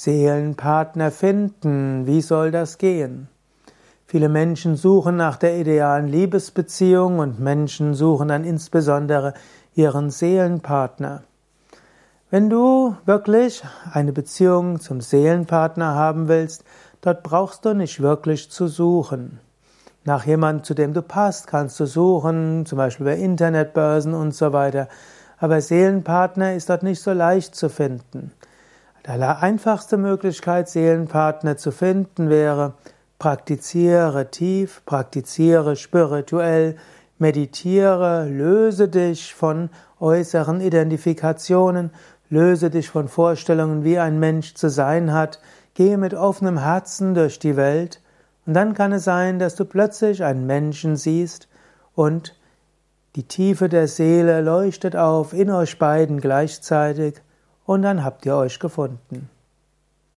Seelenpartner finden. Wie soll das gehen? Viele Menschen suchen nach der idealen Liebesbeziehung und Menschen suchen dann insbesondere ihren Seelenpartner. Wenn du wirklich eine Beziehung zum Seelenpartner haben willst, dort brauchst du nicht wirklich zu suchen. Nach jemandem, zu dem du passt, kannst du suchen, zum Beispiel bei Internetbörsen und so weiter. Aber Seelenpartner ist dort nicht so leicht zu finden. Die einfachste Möglichkeit, Seelenpartner zu finden, wäre, praktiziere tief, praktiziere spirituell, meditiere, löse dich von äußeren Identifikationen, löse dich von Vorstellungen, wie ein Mensch zu sein hat, gehe mit offenem Herzen durch die Welt, und dann kann es sein, dass du plötzlich einen Menschen siehst und die Tiefe der Seele leuchtet auf in euch beiden gleichzeitig und dann habt ihr euch gefunden.